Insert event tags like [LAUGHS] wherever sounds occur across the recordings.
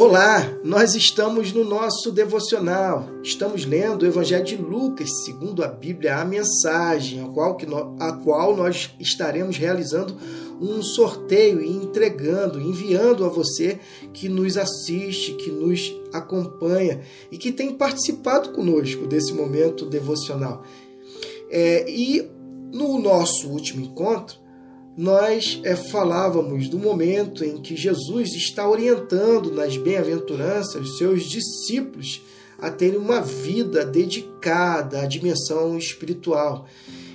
Olá, nós estamos no nosso devocional. Estamos lendo o Evangelho de Lucas, segundo a Bíblia, a mensagem, a qual, que a qual nós estaremos realizando um sorteio e entregando, enviando a você que nos assiste, que nos acompanha e que tem participado conosco desse momento devocional. É, e no nosso último encontro, nós é, falávamos do momento em que Jesus está orientando nas bem-aventuranças os seus discípulos a terem uma vida dedicada à dimensão espiritual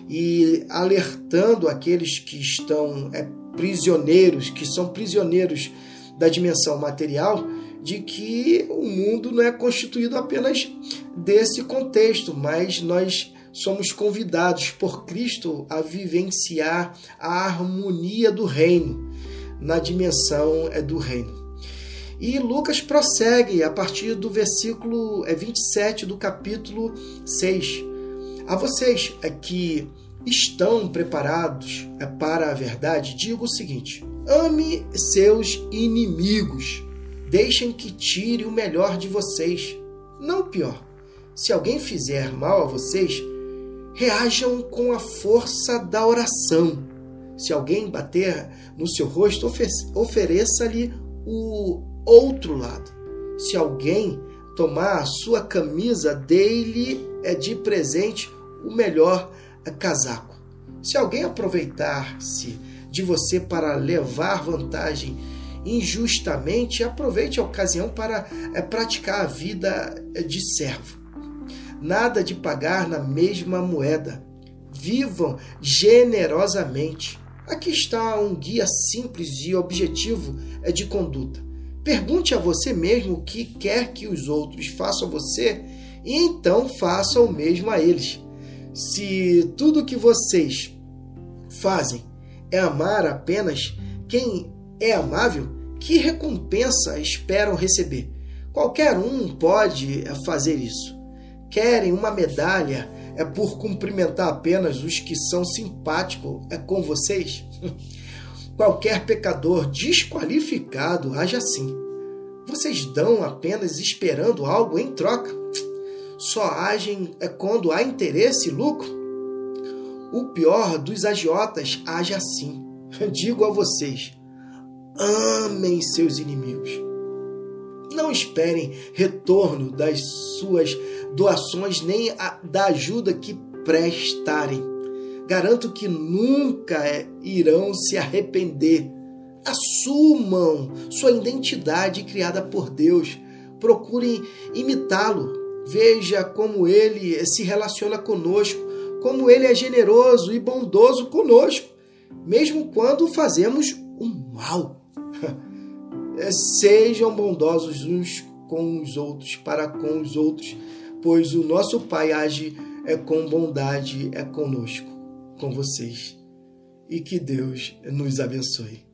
e alertando aqueles que estão é, prisioneiros, que são prisioneiros da dimensão material, de que o mundo não é constituído apenas desse contexto, mas nós somos convidados por Cristo a vivenciar a harmonia do reino, na dimensão é do reino. E Lucas prossegue a partir do versículo 27 é, do capítulo 6. A vocês é que estão preparados para a verdade, digo o seguinte: ame seus inimigos, deixem que tire o melhor de vocês, não o pior. Se alguém fizer mal a vocês, reajam com a força da oração. Se alguém bater no seu rosto, ofereça-lhe o outro lado. Se alguém tomar a sua camisa, dê-lhe é de presente o melhor casaco. Se alguém aproveitar-se de você para levar vantagem injustamente, aproveite a ocasião para é, praticar a vida de servo nada de pagar na mesma moeda. Vivam generosamente. Aqui está um guia simples e objetivo é de conduta. Pergunte a você mesmo o que quer que os outros façam a você e então faça o mesmo a eles. Se tudo que vocês fazem é amar apenas quem é amável, que recompensa esperam receber? Qualquer um pode fazer isso querem uma medalha é por cumprimentar apenas os que são simpáticos é com vocês? [LAUGHS] Qualquer pecador desqualificado age assim. Vocês dão apenas esperando algo em troca. Só agem é quando há interesse e lucro. O pior dos agiotas age assim. [LAUGHS] Digo a vocês: amem seus inimigos. Não esperem retorno das suas doações nem a, da ajuda que prestarem. Garanto que nunca é, irão se arrepender. Assumam sua identidade criada por Deus. Procurem imitá-lo. Veja como ele se relaciona conosco, como ele é generoso e bondoso conosco, mesmo quando fazemos o mal. Sejam bondosos uns com os outros, para com os outros, pois o nosso Pai age é com bondade é conosco, com vocês. E que Deus nos abençoe.